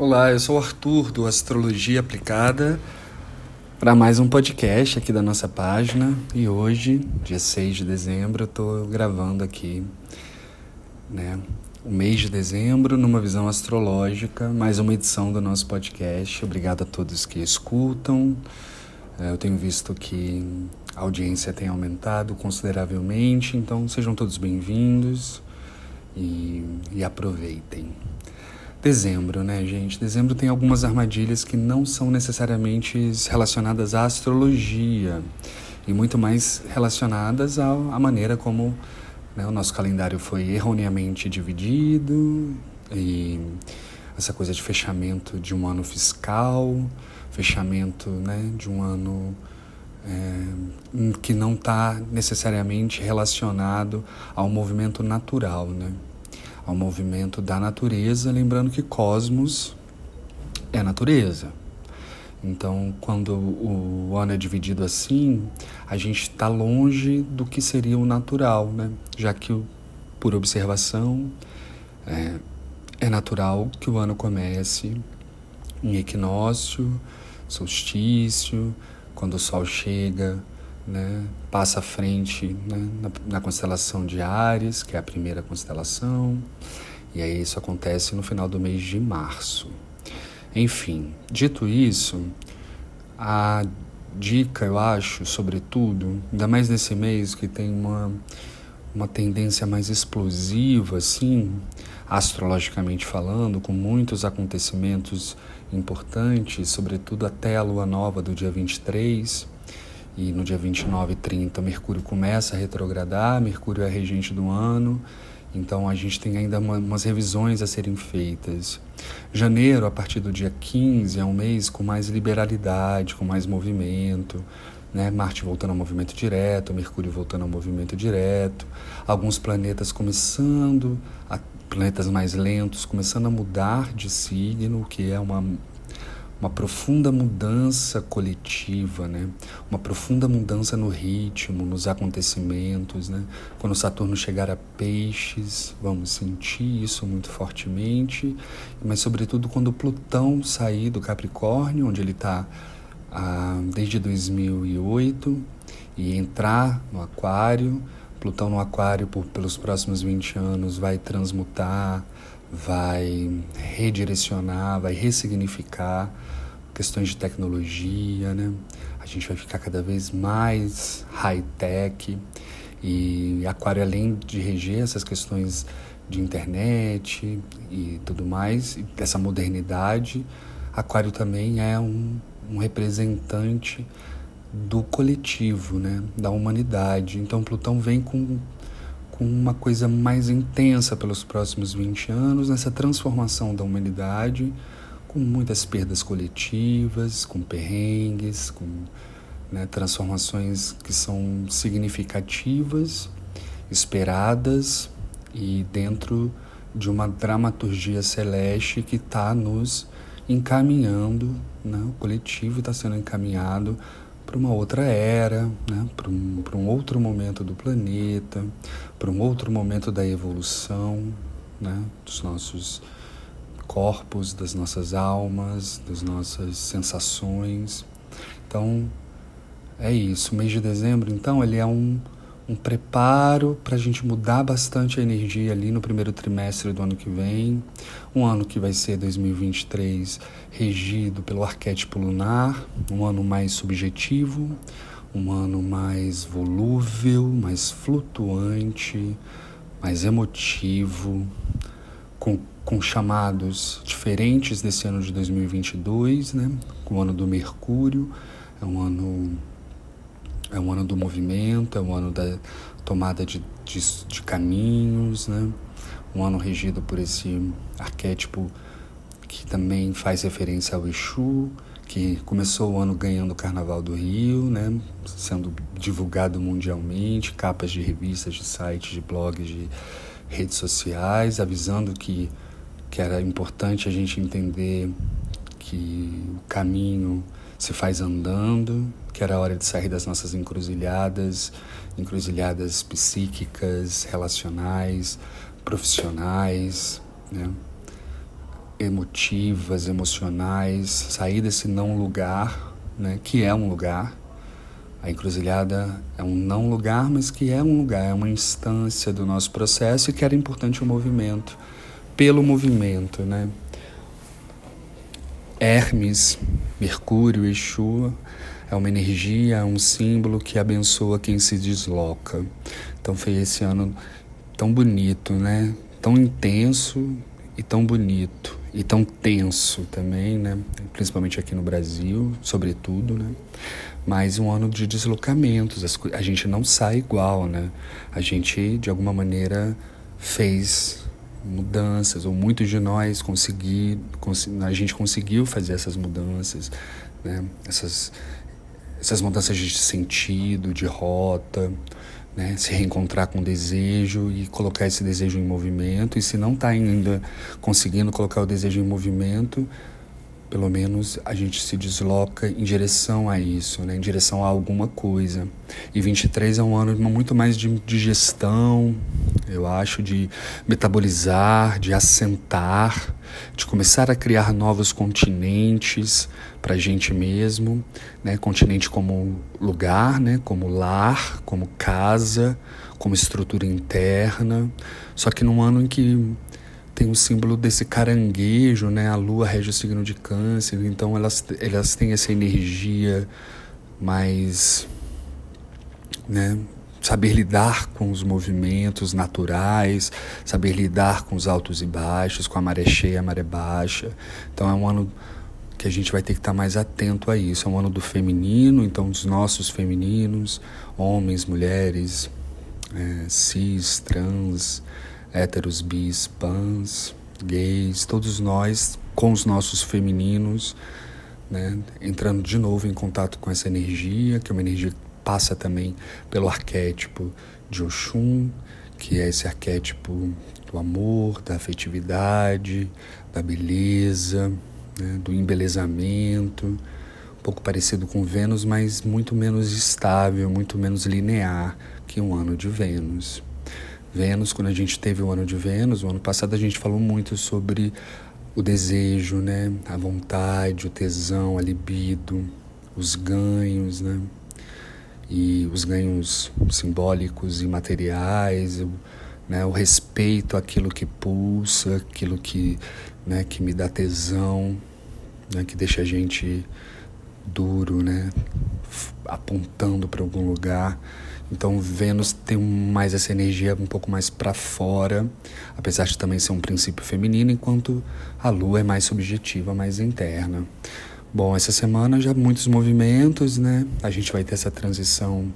Olá, eu sou o Arthur do Astrologia Aplicada para mais um podcast aqui da nossa página e hoje, dia 6 de dezembro, eu estou gravando aqui né, o mês de dezembro numa visão astrológica, mais uma edição do nosso podcast. Obrigado a todos que escutam. É, eu tenho visto que a audiência tem aumentado consideravelmente, então sejam todos bem-vindos e, e aproveitem. Dezembro, né, gente? Dezembro tem algumas armadilhas que não são necessariamente relacionadas à astrologia e muito mais relacionadas à, à maneira como né, o nosso calendário foi erroneamente dividido e essa coisa de fechamento de um ano fiscal, fechamento né, de um ano é, que não está necessariamente relacionado ao movimento natural, né? Ao movimento da natureza, lembrando que cosmos é natureza. Então, quando o ano é dividido assim, a gente está longe do que seria o natural, né? Já que, por observação, é, é natural que o ano comece em equinócio, solstício, quando o sol chega, né, passa à frente né, na, na, constelação de Ares, que é a primeira constelação, e aí isso acontece no final do mês de março. Enfim, dito isso, a dica, eu acho, sobretudo, ainda mais nesse mês que tem uma, uma tendência mais explosiva, assim, astrologicamente falando, com muitos acontecimentos importantes, sobretudo até a lua nova do dia 23 e no dia 29 e 30 Mercúrio começa a retrogradar, Mercúrio é regente do ano, então a gente tem ainda uma, umas revisões a serem feitas. Janeiro, a partir do dia 15, é um mês com mais liberalidade, com mais movimento, né? Marte voltando ao movimento direto, Mercúrio voltando ao movimento direto, alguns planetas começando, a, planetas mais lentos começando a mudar de signo, que é uma uma profunda mudança coletiva, né? uma profunda mudança no ritmo, nos acontecimentos. Né? Quando Saturno chegar a peixes, vamos sentir isso muito fortemente, mas, sobretudo, quando Plutão sair do Capricórnio, onde ele está ah, desde 2008, e entrar no Aquário. Plutão no Aquário, por, pelos próximos 20 anos, vai transmutar, vai redirecionar, vai ressignificar questões de tecnologia, né? A gente vai ficar cada vez mais high-tech e Aquário, além de reger essas questões de internet e tudo mais, dessa modernidade, Aquário também é um, um representante do coletivo, né? Da humanidade. Então Plutão vem com com uma coisa mais intensa pelos próximos 20 anos nessa transformação da humanidade com muitas perdas coletivas, com perrengues, com né, transformações que são significativas, esperadas e dentro de uma dramaturgia celeste que está nos encaminhando, né, o coletivo está sendo encaminhado para uma outra era, né, para um, um outro momento do planeta, para um outro momento da evolução né, dos nossos corpos, das nossas almas, das nossas sensações. Então, é isso. O mês de dezembro, então, ele é um, um preparo para a gente mudar bastante a energia ali no primeiro trimestre do ano que vem. Um ano que vai ser 2023 regido pelo arquétipo lunar, um ano mais subjetivo, um ano mais volúvel, mais flutuante, mais emotivo, com com chamados diferentes desse ano de 2022, né? O ano do Mercúrio, é um ano é um ano do movimento, é um ano da tomada de, de, de caminhos, né? Um ano regido por esse arquétipo que também faz referência ao Exu, que começou o ano ganhando o Carnaval do Rio, né? Sendo divulgado mundialmente, capas de revistas, de sites, de blogs, de redes sociais, avisando que que era importante a gente entender que o caminho se faz andando, que era hora de sair das nossas encruzilhadas, encruzilhadas psíquicas, relacionais, profissionais, né? emotivas, emocionais, sair desse não lugar, né, que é um lugar. A encruzilhada é um não lugar, mas que é um lugar, é uma instância do nosso processo e que era importante o movimento, pelo movimento, né? Hermes, Mercúrio, Exu é uma energia, é um símbolo que abençoa quem se desloca. Então foi esse ano tão bonito, né? Tão intenso e tão bonito e tão tenso também, né? Principalmente aqui no Brasil, sobretudo, né? Mas um ano de deslocamentos, a gente não sai igual, né? A gente de alguma maneira fez mudanças, ou muitos de nós consegui, a gente conseguiu fazer essas mudanças, né? Essas essas mudanças de sentido, de rota, né? se reencontrar com o desejo e colocar esse desejo em movimento. E se não está ainda conseguindo colocar o desejo em movimento, pelo menos a gente se desloca em direção a isso, né? em direção a alguma coisa. E 23 é um ano muito mais de, de gestão, eu acho, de metabolizar, de assentar, de começar a criar novos continentes para a gente mesmo, né? continente como lugar, né? como lar, como casa, como estrutura interna. Só que num ano em que tem o símbolo desse caranguejo, né? A lua rege o signo de câncer, então elas, elas têm essa energia mais, né? Saber lidar com os movimentos naturais, saber lidar com os altos e baixos, com a maré cheia, a maré baixa. Então é um ano que a gente vai ter que estar mais atento a isso. É um ano do feminino, então os nossos femininos, homens, mulheres, é, cis, trans, héteros, bis, pans, gays, todos nós com os nossos femininos, né, entrando de novo em contato com essa energia, que é uma energia que passa também pelo arquétipo de Oxum, que é esse arquétipo do amor, da afetividade, da beleza, né, do embelezamento, um pouco parecido com Vênus, mas muito menos estável, muito menos linear que um ano de Vênus. Vênus, quando a gente teve o ano de Vênus, o ano passado a gente falou muito sobre o desejo, né? A vontade, o tesão, a libido, os ganhos, né? E os ganhos simbólicos e materiais, o, né? o respeito àquilo que pulsa, aquilo que, né? que me dá tesão, né? que deixa a gente duro, né? Apontando para algum lugar. Então Vênus tem mais essa energia um pouco mais para fora, apesar de também ser um princípio feminino, enquanto a Lua é mais subjetiva, mais interna. Bom, essa semana já muitos movimentos, né? A gente vai ter essa transição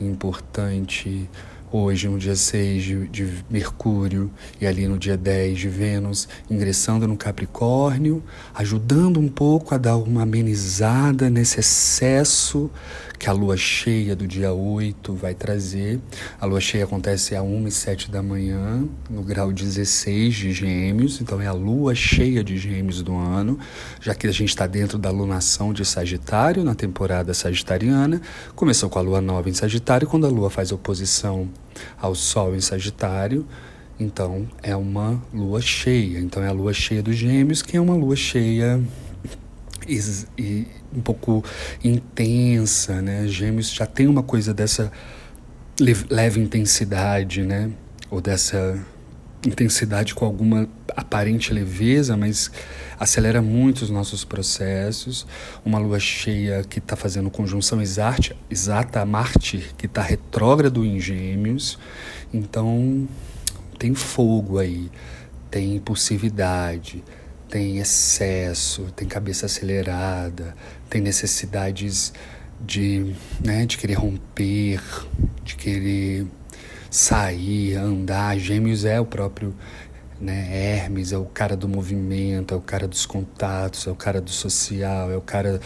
importante hoje, no dia 6 de, de, Mercúrio, e ali no dia 10 de Vênus, ingressando no Capricórnio, ajudando um pouco a dar uma amenizada nesse excesso que a lua cheia do dia 8 vai trazer. A lua cheia acontece a 1 e 7 da manhã, no grau 16 de Gêmeos, então é a lua cheia de Gêmeos do ano, já que a gente está dentro da lunação de Sagitário, na temporada sagitariana. Começou com a lua nova em Sagitário, quando a lua faz oposição ao Sol em Sagitário. Então é uma lua cheia. Então é a lua cheia dos Gêmeos, que é uma lua cheia e, e um pouco intensa, né? Gêmeos já tem uma coisa dessa leve intensidade, né? Ou dessa intensidade com alguma aparente leveza, mas acelera muito os nossos processos. Uma lua cheia que está fazendo conjunção exata, exata a Marte, que está retrógrado em Gêmeos. Então, tem fogo aí, tem impulsividade, tem excesso, tem cabeça acelerada, tem necessidades de, né, de querer romper, de querer sair, andar. Gêmeos é o próprio né, Hermes, é o cara do movimento, é o cara dos contatos, é o cara do social, é o cara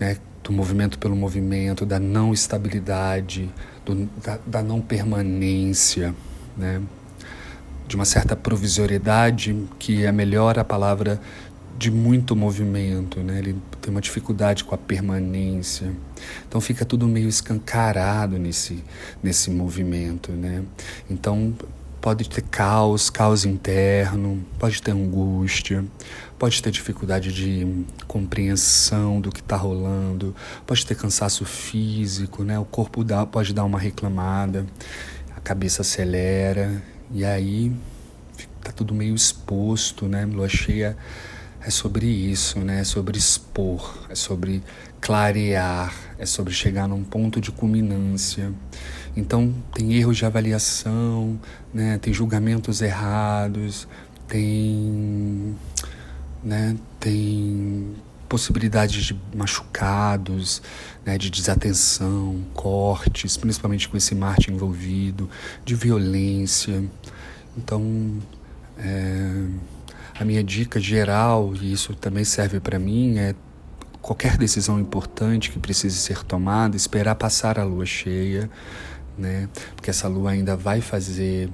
né, do movimento pelo movimento, da não estabilidade, do, da, da não permanência, né? De uma certa provisoriedade, que é melhor a palavra de muito movimento, né? Ele tem uma dificuldade com a permanência. Então fica tudo meio escancarado nesse nesse movimento, né? Então pode ter caos, caos interno, pode ter angústia, pode ter dificuldade de compreensão do que está rolando, pode ter cansaço físico, né? O corpo dá, pode dar uma reclamada, a cabeça acelera e aí tá tudo meio exposto, né? Lua cheia é sobre isso, né? É sobre expor, é sobre clarear, é sobre chegar num ponto de culminância. Então tem erros de avaliação, né? Tem julgamentos errados, tem né? Tem possibilidades de machucados, né, de desatenção, cortes, principalmente com esse Marte envolvido, de violência. Então, é, a minha dica geral, e isso também serve para mim, é qualquer decisão importante que precise ser tomada, esperar passar a lua cheia, né? Porque essa lua ainda vai fazer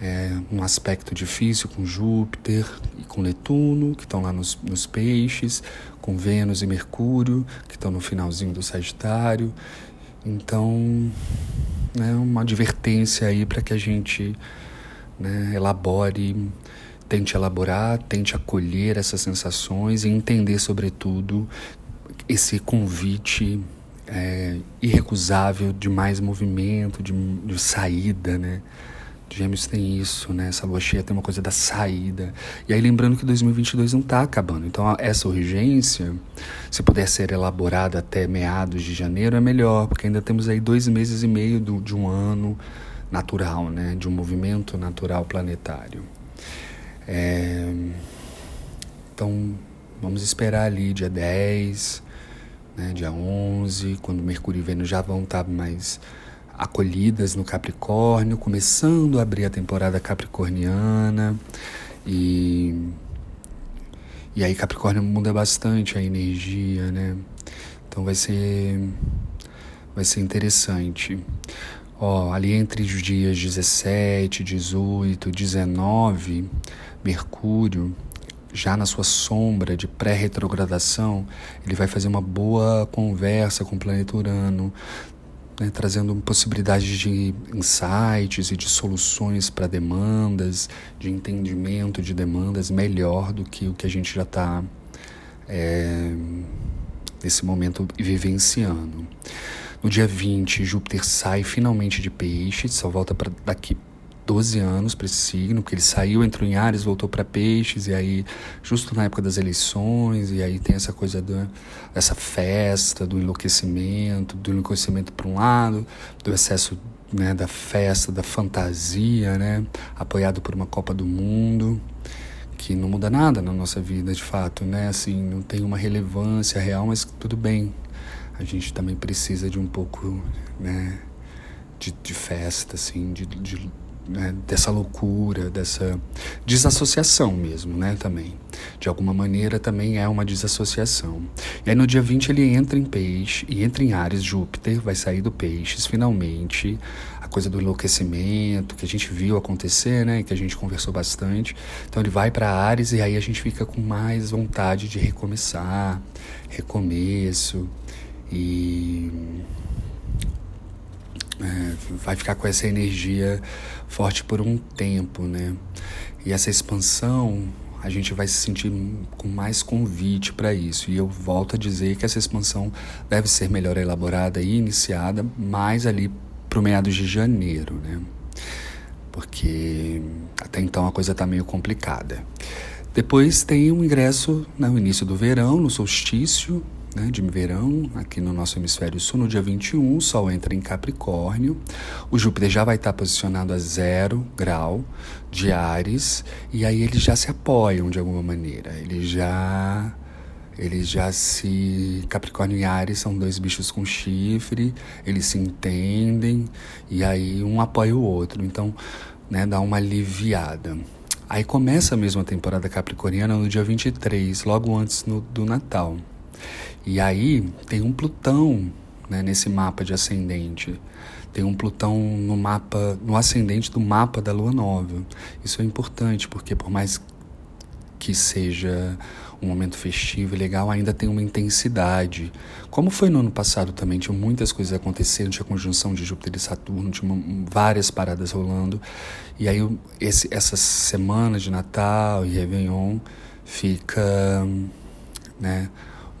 é, um aspecto difícil com Júpiter e com Netuno, que estão lá nos, nos peixes, com Vênus e Mercúrio, que estão no finalzinho do Sagitário. Então, é uma advertência aí para que a gente né, elabore, tente elaborar, tente acolher essas sensações e entender, sobretudo, esse convite é, irrecusável de mais movimento, de, de saída, né? Gêmeos tem isso, né? Essa lua cheia tem uma coisa da saída. E aí lembrando que 2022 não está acabando. Então essa urgência, se puder ser elaborada até meados de janeiro, é melhor, porque ainda temos aí dois meses e meio do, de um ano natural, né? De um movimento natural planetário. É... Então vamos esperar ali dia 10, né? dia 11, quando Mercúrio e Vênus já vão estar tá mais acolhidas no Capricórnio, começando a abrir a temporada capricorniana e e aí Capricórnio muda bastante a energia, né? Então vai ser vai ser interessante. Ó, ali entre os dias 17, 18, 19, Mercúrio já na sua sombra de pré-retrogradação, ele vai fazer uma boa conversa com o planeta Urano, né, trazendo possibilidades de insights e de soluções para demandas, de entendimento de demandas melhor do que o que a gente já está é, nesse momento vivenciando. No dia 20, Júpiter sai finalmente de peixe, só volta para daqui 12 anos para esse signo, que ele saiu, entrou em Ares, voltou para Peixes, e aí, justo na época das eleições, e aí tem essa coisa do, dessa festa, do enlouquecimento, do enlouquecimento para um lado, do excesso né, da festa, da fantasia, né, apoiado por uma Copa do Mundo, que não muda nada na nossa vida, de fato, né, assim, não tem uma relevância real, mas tudo bem, a gente também precisa de um pouco, né, de, de festa, assim, de, de né, dessa loucura, dessa desassociação mesmo, né, também. De alguma maneira também é uma desassociação. E aí no dia 20 ele entra em peixe, e entra em Ares, Júpiter vai sair do peixes finalmente, a coisa do enlouquecimento que a gente viu acontecer, né, que a gente conversou bastante. Então ele vai para Ares e aí a gente fica com mais vontade de recomeçar, recomeço e é, vai ficar com essa energia forte por um tempo, né? E essa expansão a gente vai se sentir com mais convite para isso. E eu volto a dizer que essa expansão deve ser melhor elaborada e iniciada mais ali para o meados de janeiro, né? Porque até então a coisa está meio complicada. Depois tem o ingresso no né, início do verão, no solstício, né, de verão, aqui no nosso hemisfério sul, no dia 21, o Sol entra em Capricórnio, o Júpiter já vai estar posicionado a zero grau de Ares, e aí eles já se apoiam de alguma maneira, eles já. Eles já se. Capricórnio e Ares são dois bichos com chifre, eles se entendem, e aí um apoia o outro, então né, dá uma aliviada. Aí começa mesmo a temporada capricorniana no dia 23, logo antes no, do Natal. E aí tem um Plutão né, nesse mapa de ascendente. Tem um Plutão no mapa, no ascendente do mapa da Lua Nova. Isso é importante porque por mais que seja um momento festivo e legal, ainda tem uma intensidade. Como foi no ano passado também, tinha muitas coisas acontecendo, tinha conjunção de Júpiter e Saturno, tinha várias paradas rolando. E aí esse, essa semana de Natal e Réveillon fica né,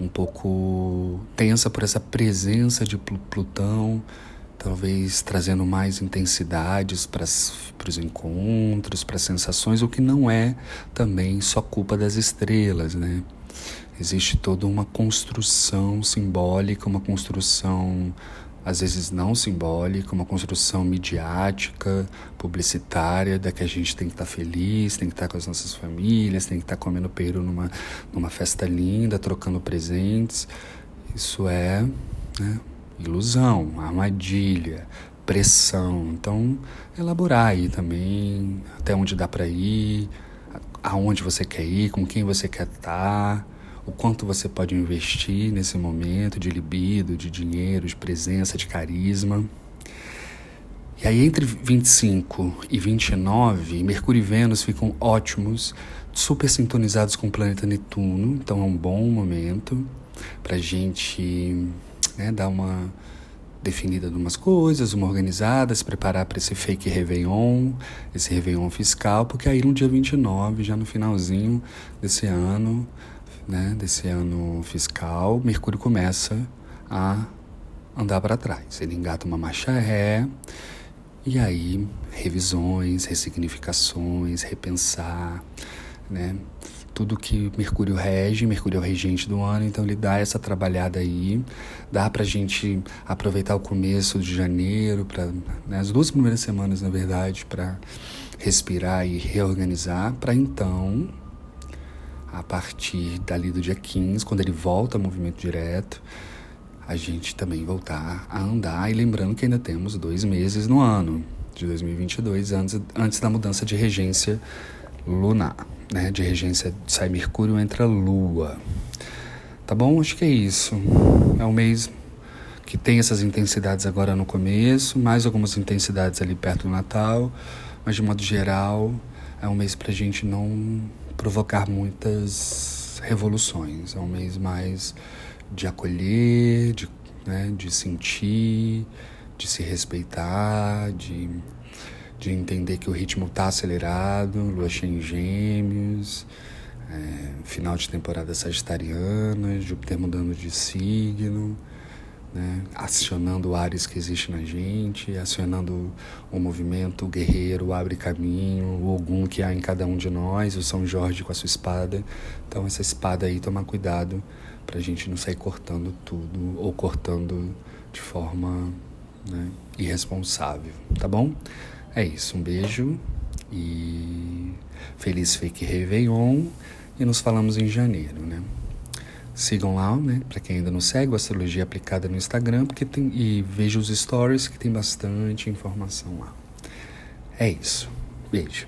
um pouco tensa por essa presença de Plutão talvez trazendo mais intensidades para os encontros, para as sensações, o que não é também só culpa das estrelas, né? Existe toda uma construção simbólica, uma construção às vezes não simbólica, uma construção midiática, publicitária, da que a gente tem que estar tá feliz, tem que estar tá com as nossas famílias, tem que estar tá comendo peru numa, numa festa linda, trocando presentes. Isso é né, ilusão, armadilha, pressão. Então, elaborar aí também até onde dá para ir, aonde você quer ir, com quem você quer estar, o quanto você pode investir nesse momento de libido, de dinheiro, de presença, de carisma. E aí, entre 25 e 29, Mercúrio e Vênus ficam ótimos, super sintonizados com o planeta Netuno, então é um bom momento para gente né? Dar uma definida de umas coisas, uma organizada, se preparar para esse fake Réveillon, esse Réveillon fiscal, porque aí no dia 29, já no finalzinho desse ano, né, desse ano fiscal, Mercúrio começa a andar para trás. Ele engata uma marcha ré, e aí revisões, ressignificações, repensar, né? tudo que Mercúrio rege, Mercúrio é o regente do ano, então ele dá essa trabalhada aí, dá pra gente aproveitar o começo de janeiro, para né, as duas primeiras semanas, na verdade, para respirar e reorganizar, para então, a partir dali do dia 15, quando ele volta ao movimento direto, a gente também voltar a andar, e lembrando que ainda temos dois meses no ano de 2022, antes, antes da mudança de regência lunar né, de regência sai Mercúrio, entra Lua. Tá bom? Acho que é isso. É um mês que tem essas intensidades agora no começo, mais algumas intensidades ali perto do Natal, mas de modo geral é um mês para a gente não provocar muitas revoluções. É um mês mais de acolher, de, né, de sentir, de se respeitar, de de entender que o ritmo está acelerado, lua cheia em gêmeos, é, final de temporada sagitariana, Júpiter mudando de signo, né, acionando o Ares que existe na gente, acionando o movimento guerreiro, abre caminho, o Ogum que há em cada um de nós, o São Jorge com a sua espada. Então essa espada aí, tomar cuidado para a gente não sair cortando tudo ou cortando de forma né, irresponsável, tá bom? É isso, um beijo e feliz fake Réveillon e nos falamos em janeiro, né? Sigam lá, né? Para quem ainda não segue, o Astrologia Aplicada no Instagram, porque tem e veja os stories que tem bastante informação lá. É isso. Beijo.